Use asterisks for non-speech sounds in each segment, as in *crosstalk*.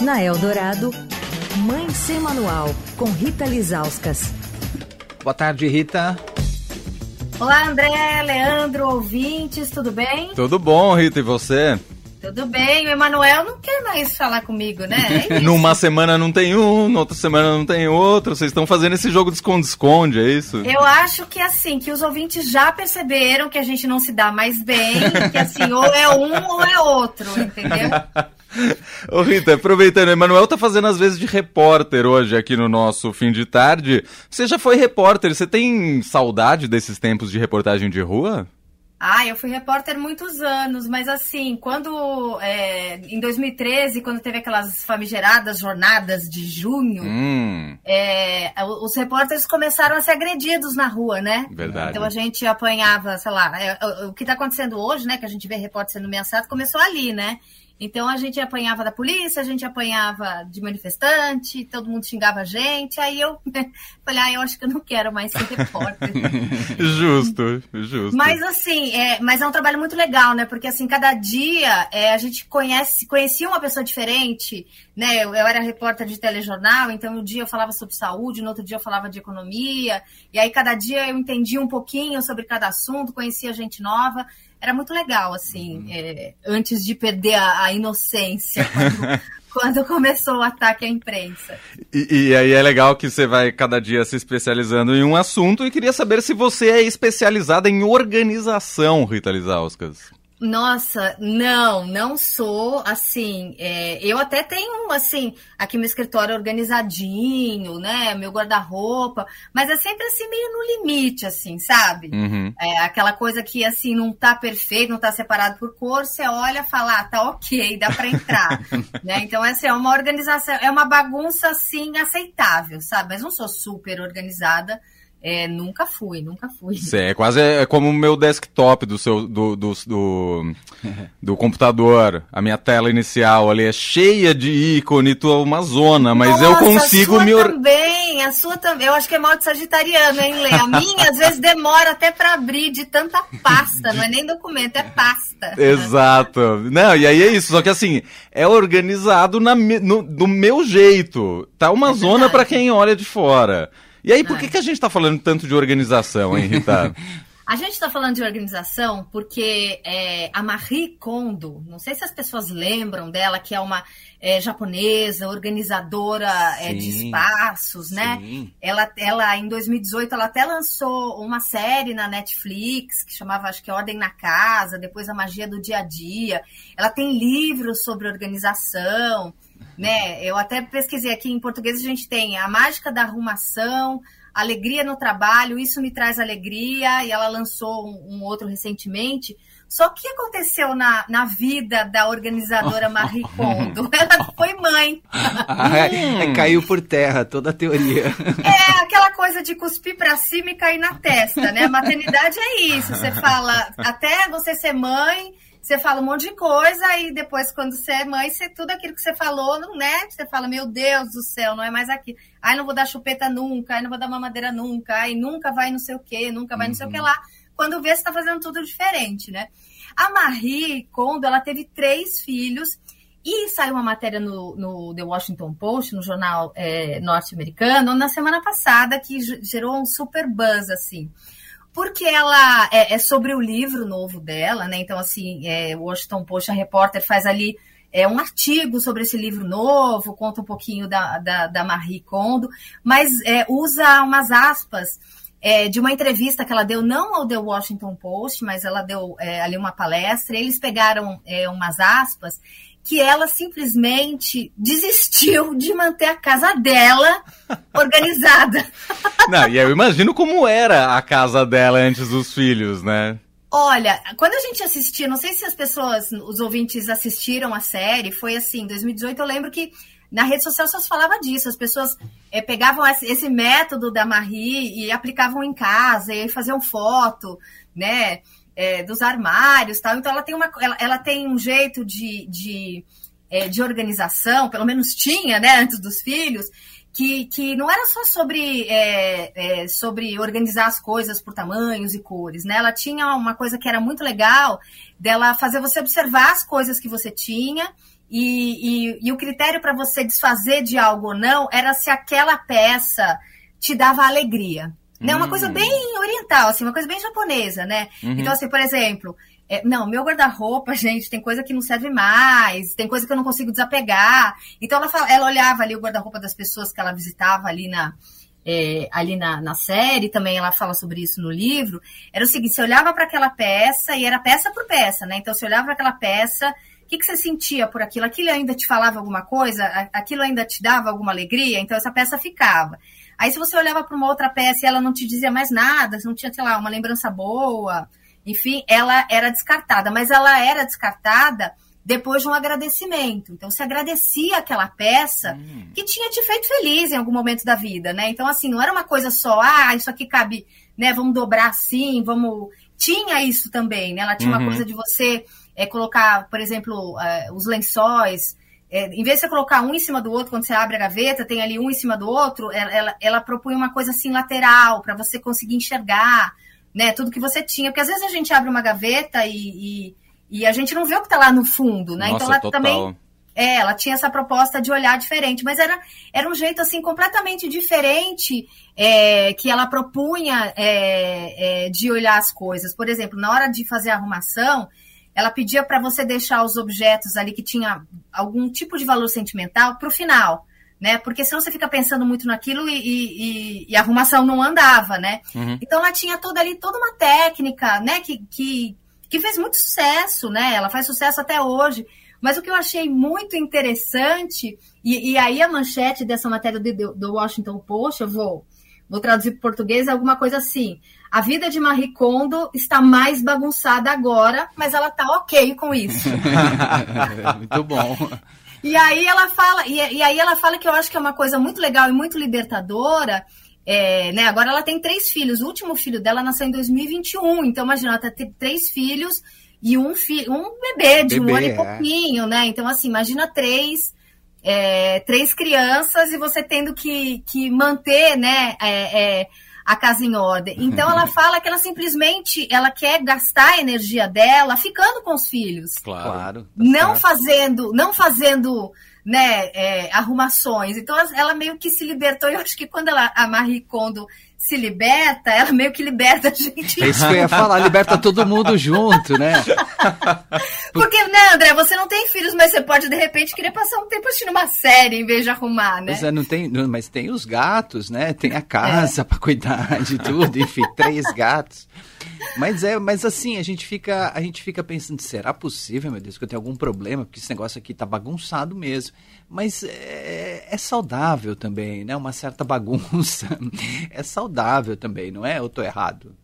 Na Eldorado, Mãe Sem Manual, com Rita Lizauskas. Boa tarde, Rita. Olá, André, Leandro, ouvintes, tudo bem? Tudo bom, Rita, e você? Tudo bem, o Emanuel não quer mais falar comigo, né? É *laughs* Numa semana não tem um, na outra semana não tem outro. Vocês estão fazendo esse jogo de esconde-esconde, é isso? Eu acho que assim, que os ouvintes já perceberam que a gente não se dá mais bem, que assim, ou é um ou é outro, entendeu? *laughs* Ô Rita, aproveitando, o Emanuel tá fazendo às vezes de repórter hoje aqui no nosso fim de tarde. Você já foi repórter, você tem saudade desses tempos de reportagem de rua? Ah, eu fui repórter muitos anos, mas assim, quando é, em 2013, quando teve aquelas famigeradas jornadas de junho, hum. é, os repórteres começaram a ser agredidos na rua, né? Verdade. Então a gente apanhava, sei lá, é, o que está acontecendo hoje, né? Que a gente vê repórter sendo ameaçado, começou ali, né? Então a gente apanhava da polícia, a gente apanhava de manifestante, todo mundo xingava a gente. Aí eu *laughs* falei, ah, eu acho que eu não quero mais ser repórter. *laughs* justo, justo. Mas assim, é, mas é um trabalho muito legal, né? Porque assim, cada dia é, a gente conhece, conhecia uma pessoa diferente, né? Eu, eu, era repórter de telejornal, então um dia eu falava sobre saúde, no outro dia eu falava de economia, e aí cada dia eu entendia um pouquinho sobre cada assunto, conhecia gente nova era muito legal, assim, uhum. é, antes de perder a, a inocência, *laughs* quando, quando, começou o ataque à imprensa. E, e, aí é legal que você vai cada dia se especializando em um assunto e queria saber se você é especializada em organização, Rita Lizauskas. Nossa, não, não sou assim. É, eu até tenho assim aqui meu escritório organizadinho, né? Meu guarda-roupa, mas é sempre assim meio no limite, assim, sabe? Uhum. É aquela coisa que assim não tá perfeito, não tá separado por cor. Você olha, fala, ah, tá ok, dá para entrar, *laughs* né? Então essa é uma organização, é uma bagunça assim aceitável, sabe? Mas não sou super organizada. É, nunca fui, nunca fui. Cê, é quase é como o meu desktop do seu do, do, do, do, computador. A minha tela inicial ali é cheia de ícone, tu é uma zona, mas Nossa, eu consigo a sua me or... também, a sua também. Eu acho que é mal de sagitariano, hein, Lê? A *laughs* minha às vezes demora até para abrir de tanta pasta, não é nem documento, é pasta. Exato. Não, e aí é isso, só que assim, é organizado na, no, do meu jeito. Tá uma é zona para quem olha de fora. E aí, por que, que a gente está falando tanto de organização, hein, Rita? *laughs* A gente está falando de organização porque é, a Marie Kondo, não sei se as pessoas lembram dela, que é uma é, japonesa, organizadora é, de espaços, né? Ela, ela, em 2018, ela até lançou uma série na Netflix que chamava, acho que Ordem na Casa, depois A Magia do Dia a Dia. Ela tem livros sobre organização né? Eu até pesquisei aqui em português, a gente tem a mágica da arrumação, alegria no trabalho, isso me traz alegria, e ela lançou um, um outro recentemente. Só que aconteceu na, na vida da organizadora Marie *laughs* Kondo? Ela foi mãe. é, caiu por terra toda a teoria. É aquela coisa de cuspir para cima e cair na testa, né? Maternidade é isso. Você fala, até você ser mãe, você fala um monte de coisa e depois, quando você é mãe, você, tudo aquilo que você falou, não né? Você fala, meu Deus do céu, não é mais aqui. Ai, não vou dar chupeta nunca, ai, não vou dar mamadeira nunca, ai, nunca vai não sei o quê, nunca vai uhum. não sei o que uhum. lá. Quando vê, você tá fazendo tudo diferente, né? A Marie Kondo, ela teve três filhos e saiu uma matéria no, no The Washington Post, no jornal é, norte-americano, na semana passada, que gerou um super buzz, assim porque ela é, é, sobre o livro novo dela, né? Então, assim, é, o Washington Post, a repórter, faz ali é, um artigo sobre esse livro novo, conta um pouquinho da, da, da Marie Kondo, mas é, usa umas aspas é, de uma entrevista que ela deu, não ao The Washington Post, mas ela deu é, ali uma palestra, eles pegaram é, umas aspas que ela simplesmente desistiu de manter a casa dela *laughs* organizada. Não, e eu imagino como era a casa dela antes dos filhos, né? Olha, quando a gente assistia, não sei se as pessoas, os ouvintes assistiram a série, foi assim, em 2018 eu lembro que na rede social só se falava disso, as pessoas é, pegavam esse, esse, método da Marie e aplicavam em casa, e faziam foto, né? É, dos armários tal. Então ela tem, uma, ela, ela tem um jeito de, de, é, de organização, pelo menos tinha, né, antes dos filhos, que, que não era só sobre, é, é, sobre organizar as coisas por tamanhos e cores, né? Ela tinha uma coisa que era muito legal dela fazer você observar as coisas que você tinha E, e, e o critério para você desfazer de algo ou não era se aquela peça te dava alegria. Né? Uma coisa Hum. bem oriental, assim, uma coisa bem japonesa, né? Uhum. Então, assim, por exemplo, é, não, meu guarda-roupa, *laughs* gente, tem coisa que não serve mais, tem coisa que eu não consigo desapegar. Então, ela, fala- ela olhava ali o guarda-roupa das pessoas que ela visitava ali na, é, ali na, na série, também ela fala sobre isso no livro. Era o seguinte: você olhava para aquela peça e era peça por peça, né? Então, você olhava para aquela peça, o que, que você sentia por aquilo? Aquilo ainda te falava alguma coisa? Aquilo ainda te dava alguma alegria? Então, essa peça ficava. Aí, se você olhava para uma outra peça e ela não te dizia mais nada, não tinha, sei lá, uma lembrança boa, enfim, ela era descartada. Mas ela era descartada depois de um agradecimento. Então, você agradecia aquela peça que tinha te feito feliz em algum momento da vida, né? Então, assim, não era uma coisa só, ah, isso aqui cabe, né? Vamos dobrar assim, vamos. Tinha isso também, né? Ela tinha Uhum. uma coisa de você é, colocar, por exemplo, eh, os lençóis. É, em vez de você colocar um em cima do outro, quando você abre a gaveta, tem ali um em cima do outro, ela, ela, ela propunha uma coisa assim lateral, para você conseguir enxergar, né? Tudo que você tinha. Porque às vezes a gente abre uma gaveta e, e, e a gente não vê o que está lá no fundo, né? Nossa, então ela total. também é, ela tinha essa proposta de olhar diferente, mas era, era um jeito assim completamente diferente é, que ela propunha é, é, de olhar as coisas. Por exemplo, na hora de fazer a arrumação, ela pedia para você deixar os objetos ali que tinha algum tipo de valor sentimental para o final, né? Porque senão você fica pensando muito naquilo e, e- e- a arrumação não andava, né? Uhum. Então ela tinha toda ali toda uma técnica, né? Que, que, que fez muito sucesso, né? Ela faz sucesso até hoje. Mas o que eu achei muito interessante, e, e aí a manchete dessa matéria do, do Washington Post, eu vou, vou traduzir para português, é alguma coisa assim. A vida de Marie Kondo está mais bagunçada agora, mas ela tá ok com isso. *laughs* Muito bom. E aí ela fala, e, e aí ela fala que eu acho que é uma coisa muito legal e muito libertadora. é, né, agora ela tem três filhos. O último filho dela nasceu em 2021. Então, imagina, ela tem três filhos e um, fi, um bebê de um Bebê, ano e é. pouquinho, né? Então, assim, imagina três, é, três crianças e você tendo que, que manter, né? é, é, a casa em ordem. Então ela fala que ela simplesmente ela quer gastar a energia dela ficando com os filhos Claro. Tá não certo. fazendo, não fazendo, né, é, arrumações. Então ela- ela meio que se libertou. Eu acho que quando ela, a Marie Kondo se liberta, ela meio que liberta a gente. É isso que eu ia falar, liberta todo mundo junto, né? *laughs* Porque, né, André, você não tem filhos, mas você pode de repente querer passar um tempo assistindo uma série em vez de arrumar, né? Pois é, não tem, não, mas tem os gatos, né? Tem a casa pra cuidar de tudo, enfim, *laughs* três gatos. Mas é, mas assim, a gente fica, a gente fica pensando, será possível, meu Deus, que eu tenho algum problema, porque esse negócio aqui tá bagunçado mesmo. Mas é, é saudável também, né? Uma certa bagunça. *laughs* É saudável também, não é? Eu tô errado.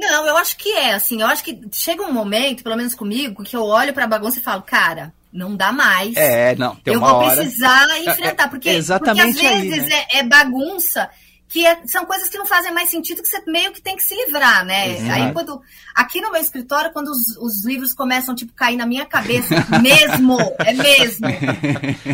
Não, eu acho que é, assim, eu acho que chega um momento, pelo menos comigo, que eu olho pra bagunça e falo, cara, não dá mais. É, não, tem eu vou hora. precisar enfrentar, porque, É, exatamente porque às aí, vezes né? é, é bagunça que é- são coisas que não fazem mais sentido, que você meio que tem que se livrar, né? Exato. Aí quando. Aqui no meu escritório, quando os, os livros começam, tipo, cair na minha cabeça, *laughs* mesmo, é mesmo.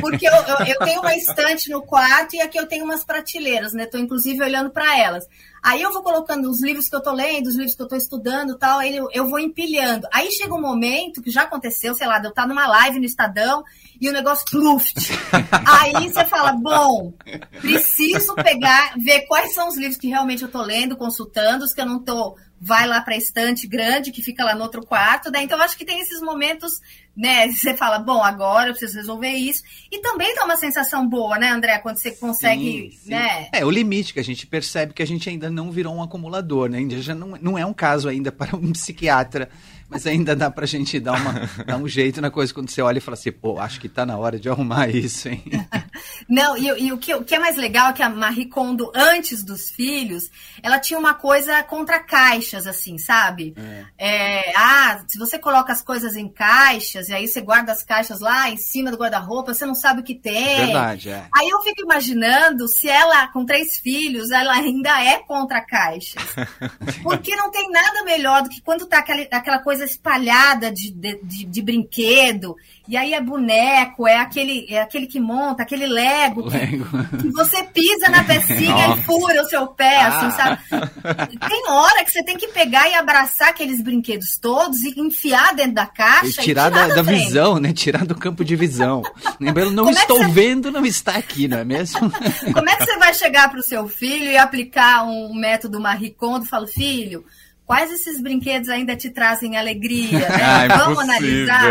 Porque eu, eu, eu tenho uma estante no quarto e aqui eu tenho umas prateleiras, né? Tô inclusive olhando para elas. Aí eu vou colocando os livros que eu tô lendo, os livros que eu tô estudando e tal, aí eu, vou empilhando. Aí chega um momento que já aconteceu, sei lá, de eu estar numa live no Estadão e o negócio pluft. *laughs* Aí você fala, bom, preciso pegar, ver quais são os livros que realmente eu tô lendo, consultando, os que eu não tô, vai lá pra estante grande que fica lá no outro quarto, né? Então eu acho que tem esses momentos, né? Você fala, bom, agora eu preciso resolver isso. E também dá uma sensação boa, né, André, quando você consegue, Sim, sim. né? É, o limite que a gente percebe que a gente ainda não virou um acumulador, né? Ainda já não, não é um caso ainda para um *laughs* psiquiatra, mas ainda dá pra gente dar, uma, dar um jeito na coisa quando você olha e fala assim, pô, acho que tá na hora de arrumar isso, hein? *laughs* Não, e, e o, que, o que é mais legal é que a Marie Kondo, antes dos filhos, ela tinha uma coisa contra caixas, assim, sabe? É, ah, se você coloca as coisas em caixas, e aí você guarda as caixas lá em cima do guarda-roupa, você não sabe o que tem. Verdade, é. Aí eu fico imaginando se ela, com três filhos, ela ainda é contra caixas. *laughs* Porque não tem nada melhor do que quando tá aquela, aquela coisa espalhada de, de, de- de brinquedo E aí é boneco, é aquele, é aquele que monta, aquele Lego, Lego. Que, que, você pisa na pecinha e fura o seu pé, assim, ah. sabe? Tem hora que você tem que pegar e abraçar aqueles brinquedos todos e enfiar dentro da caixa. E tirar, e tirar da, da visão, né? Tirar do campo de visão. *laughs* Lembrando, não Como estou é você... vendo, não está aqui, não é mesmo? Como é que você vai chegar para o seu filho e aplicar um método Marie Kondo? Falo, filho, quais esses brinquedos ainda te trazem alegria, né? *laughs* Ah, Vamos analisar.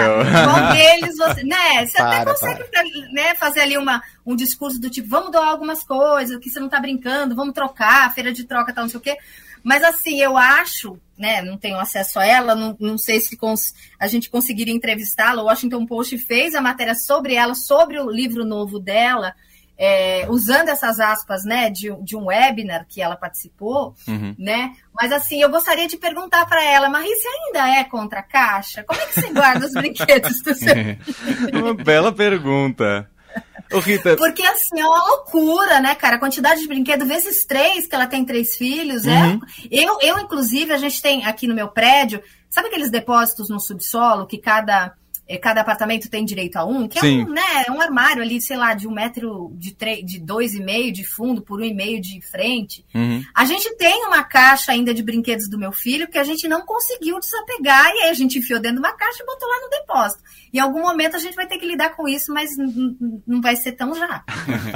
Qual deles você. Né? Você para, até consegue né, fazer ali uma, um discurso do tipo, vamos doar algumas coisas, que você não está brincando, vamos trocar, feira de troca, tal, não sei o quê. Mas assim, eu acho, né? Não tenho acesso a ela, não, não sei se a gente conseguiria entrevistá-la. O Washington Post fez a matéria sobre ela, sobre o livro novo dela é, usando essas aspas, né, de, de um webinar que ela participou, uhum. né? Mas assim, eu gostaria de perguntar para ela, você ainda é contra a caixa? Como é que você guarda os *laughs* brinquedos do seu? *laughs* Uma bela pergunta. Ô, Rita... *laughs* Porque assim, é uma loucura, né, cara? A quantidade de brinquedo, vezes três, que ela tem três filhos. É uhum. É... Eu, eu, inclusive, a gente tem aqui no meu prédio, sabe aqueles depósitos no subsolo que cada cada apartamento tem direito a um, que é um, né, um armário ali, sei lá, de um metro de, três, de dois e meio de fundo por um e meio de frente. Uhum. A gente tem uma caixa ainda de brinquedos do meu filho que a gente não conseguiu desapegar e aí a gente enfiou dentro de uma caixa e botou lá no depósito. Em algum momento a gente vai ter que lidar com isso, mas não vai ser tão já.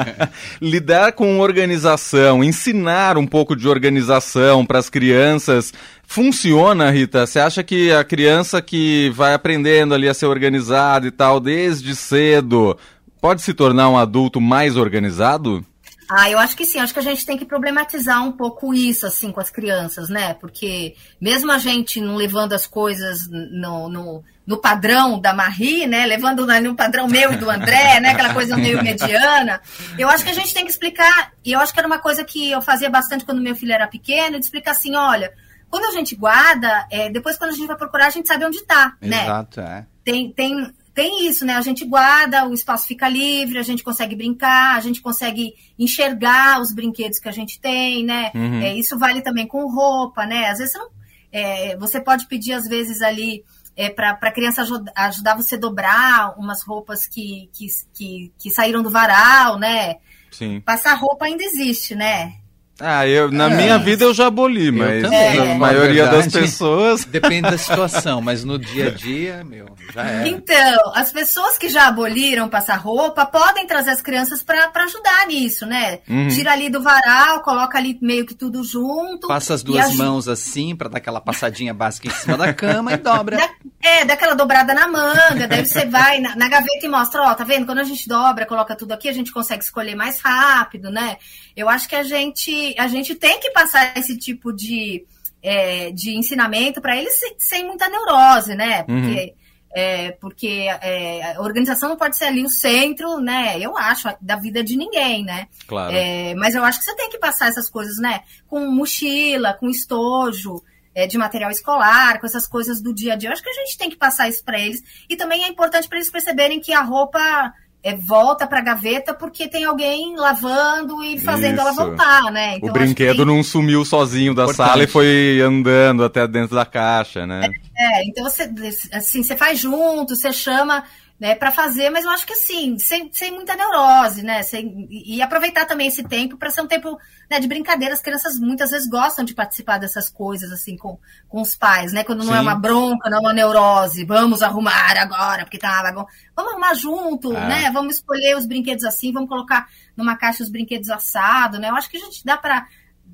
*laughs* lidar com organização, ensinar um pouco de organização para as crianças Funciona, Rita? Você acha que a criança que vai aprendendo ali a ser organizada e tal desde cedo pode se tornar um adulto mais organizado? Ah, eu acho que sim. Acho que a gente tem que problematizar um pouco isso, assim, com as crianças, né? Porque mesmo a gente não levando as coisas no, no, no padrão da Marie, né? Levando no padrão meu e do André, né? Aquela coisa meio *laughs* mediana. Eu acho que a gente tem que explicar, e eu acho que era uma coisa que eu fazia bastante quando meu filho era pequeno, de explicar assim, olha, quando a gente guarda, é, depois quando a gente vai procurar, a gente sabe onde está, né? Exato, é. Tem, tem, tem isso, né? A gente guarda, o espaço fica livre, a gente consegue brincar, a gente consegue enxergar os brinquedos que a gente tem, né? Uhum. É, isso vale também com roupa, né? Às vezes você, não, é, você pode pedir, às vezes, ali é, para a criança ajudar, ajudar você a dobrar umas roupas que, que, que, que saíram do varal, né? Sim. Passar roupa ainda existe, né? Ah, eu, na é. minha vida eu já aboli, mas a maioria verdade, das pessoas. *laughs* Depende da situação, mas no dia a dia, meu, já é. Então, as pessoas que já aboliram passar roupa podem trazer as crianças para ajudar nisso, né? Uhum. Tira ali do varal, coloca ali meio que tudo junto. Passa as duas mãos assim, para dar aquela passadinha básica em cima da cama e dobra. Da, é, dá aquela dobrada na manga, daí você vai na, na gaveta e mostra, ó, tá vendo? Quando a gente dobra, coloca tudo aqui, a gente consegue escolher mais rápido, né? Eu acho que a gente, a gente tem que passar esse tipo de, é, de ensinamento para eles sem, sem, muita neurose, né? Porque, uhum. é, porque é, a organização não pode ser ali o centro, né? Eu acho, da vida de ninguém, né? Claro. É, mas eu acho que você tem que passar essas coisas, né? Com mochila, com estojo. É, de material escolar, com essas coisas do dia a dia. Eu acho que a gente tem que passar isso para eles. E também é importante para eles perceberem que a roupa é, volta para a gaveta porque tem alguém lavando e fazendo Isso. ela voltar, né? Então, o brinquedo tem... não sumiu sozinho da Importante. sala e foi andando até dentro da caixa, né? É, é então você, assim, você faz junto, você chama né, para fazer, mas eu acho que assim, sem, sem muita neurose, né? Sem, e aproveitar também esse tempo para ser um tempo né, de brincadeira. As crianças muitas vezes gostam de participar dessas coisas, assim, com, com os pais, né? Quando não é Sim. é uma bronca, não é uma neurose, vamos arrumar agora, porque tá bagunça. Vamos arrumar junto, ah. né? Vamos escolher os brinquedos assim, vamos colocar numa caixa os brinquedos assado, né? Eu acho que a gente dá para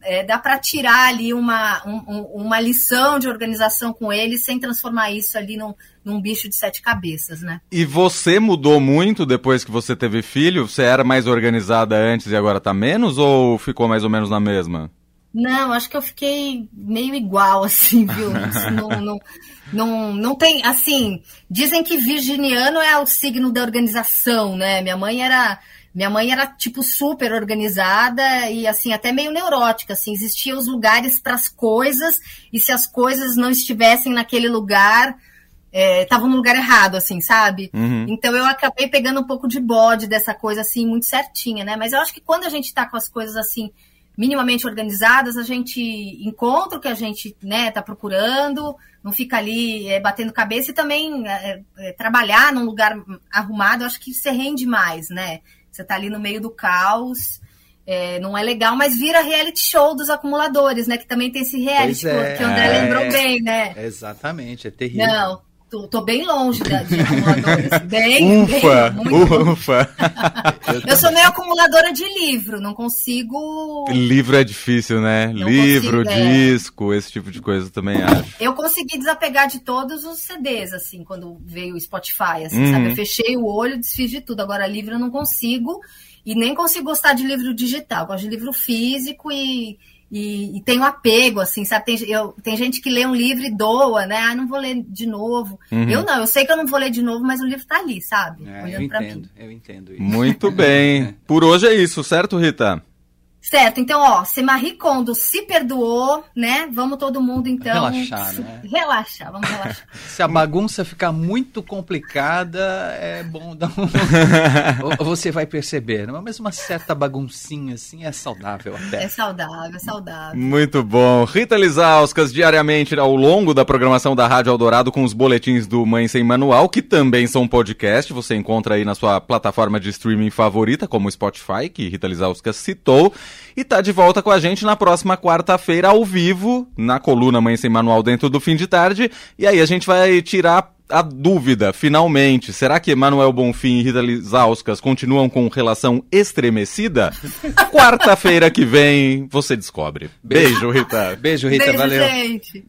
é, dá para tirar ali uma, um, uma lição de organização com ele sem transformar isso ali num, num bicho de sete cabeças, né? E você mudou muito depois que você teve filho? Você era mais organizada antes e agora tá menos ou ficou mais ou menos na mesma? Não, acho que eu fiquei meio igual, *laughs* assim, viu? não, não, não, não tem, assim, dizem que virginiano é o signo da organização, né? Minha mãe era minha mãe era, tipo, super organizada e, assim, até meio neurótica, assim. Existiam os lugares para as coisas e se as coisas não estivessem naquele lugar, estavam é, no lugar errado, assim, sabe? Uhum. Então eu acabei pegando um pouco de bode dessa coisa, assim, muito certinha, né? Mas eu acho que quando a gente está com as coisas, assim, minimamente organizadas, a gente encontra o que a gente, né, tá procurando, não fica ali é, batendo cabeça e também é, é, trabalhar num lugar arrumado, eu acho que você rende mais, né? Você tá ali no meio do caos, é, não é legal, mas vira reality show dos acumuladores, né? Que também tem esse reality é, que o André lembrou bem, né? Exatamente, é terrível. Não, tô, tô bem longe da, de acumuladores. *laughs* Bem, ufa, bem, ufa. Eu sou meio acumuladora de livro, não consigo. Livro é difícil, né? Não livro, consigo, é. disco, esse tipo de coisa também acho. Eu consegui desapegar de todos os CDs, assim, quando veio o Spotify, assim, Uhum. sabe? Eu fechei o olho, desfiz de tudo. Agora, livro eu não consigo. E nem consigo gostar de livro digital. Gosto de livro físico e, e, e tenho apego, assim, sabe? Tem, eu, tem gente que lê um livro e doa, né? Ah, não vou ler de novo. Uhum. Eu não, eu sei que eu não vou ler de novo, mas o livro tá ali, sabe? É, eu Olhando pra entendo, mim. eu entendo isso. Muito *laughs* bem. Por hoje é isso, certo, Rita? Certo, então, ó, se Marie Kondo se perdoou, né? Vamos todo mundo, então. Relaxar, né? Relaxar, vamos relaxar. *laughs* Se a bagunça ficar muito complicada, é bom dar um. *laughs* Você vai perceber, né? mas uma certa baguncinha assim é saudável É até. saudável, é saudável. Muito bom. Rita Lizauskas, diariamente ao longo da programação da Rádio Eldorado com os boletins do Mãe Sem Manual, que também são podcast. Você encontra aí na sua plataforma de streaming favorita, como o Spotify, que Rita Lizauskas citou. E tá de volta com a gente na próxima quarta-feira, ao vivo, na coluna Mãe Sem Manual dentro do fim de tarde. E aí a gente vai tirar a dúvida, finalmente. Será que Emanuel Bonfim e Rita Lizauskas continuam com relação estremecida? *laughs* Quarta-feira que vem você descobre. Beijo, Rita. Beijo, Rita, Beijo, valeu. gente.